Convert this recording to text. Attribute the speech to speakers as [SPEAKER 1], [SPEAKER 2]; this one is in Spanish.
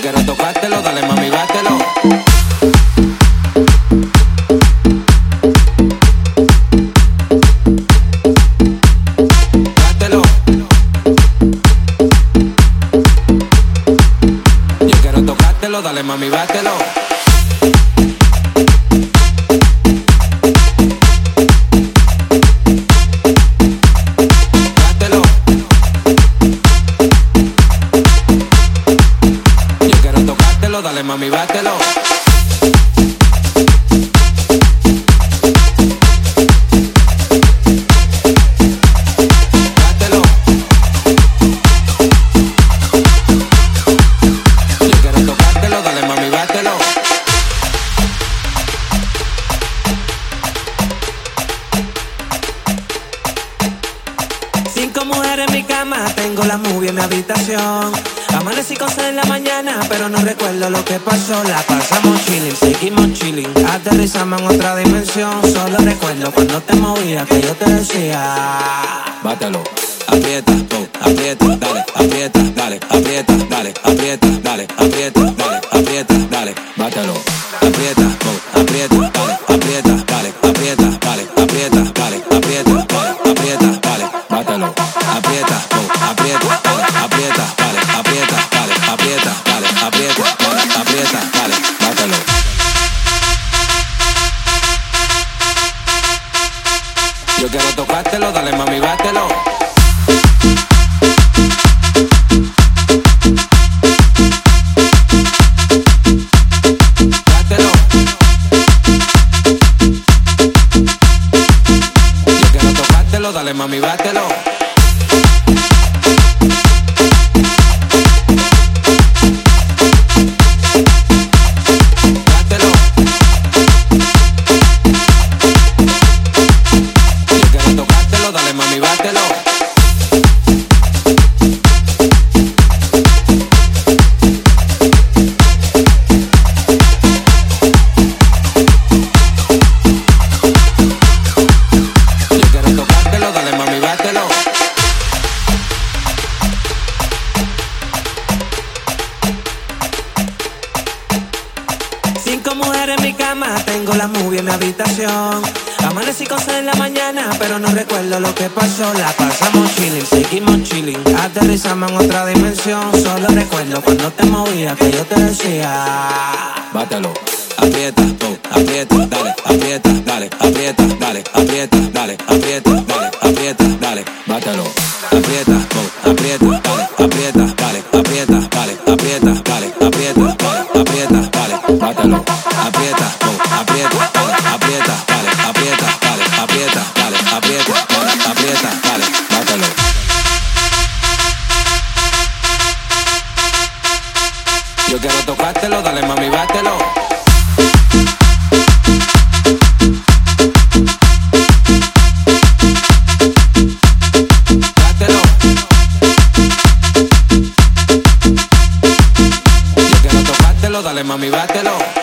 [SPEAKER 1] Quiero tocártelo, dale mami, bátelo. dale mami, bátelo. Mami, bátelo. Bártelo. Si quieres tocártelo, dale, mami, bátelo. Cinco mujeres en mi cama, tengo la mubia en mi habitación. Amanecí con en la mañana, pero no recuerdo lo que pasó. La pasamos chilling, seguimos chilling. Aterrizamos en otra dimensión. Solo recuerdo cuando te movías que yo te decía:
[SPEAKER 2] Bátalo,
[SPEAKER 1] aprieta, dale, aprieta, dale, aprieta, dale, aprieta, dale, aprieta, dale, aprieta, Yo quiero tocártelo, dale mami, bátelo. Dale mami. Bátelo. Tengo la movie en mi habitación. Amanecí con sed en la mañana, pero no recuerdo lo que pasó. La pasamos chilling, seguimos chilling. Aterrizamos en otra dimensión. Solo recuerdo cuando te movías que yo te decía: Bátalo, aprieta, po, aprieta, dale, aprieta, dale, aprieta, dale, aprieta, dale, aprieta, dale, aprieta, dale,
[SPEAKER 2] bátalo,
[SPEAKER 1] aprieta, dale, aprieta, Yo quiero tocártelo, dale mami, bátelo. Dale mami, bátelo.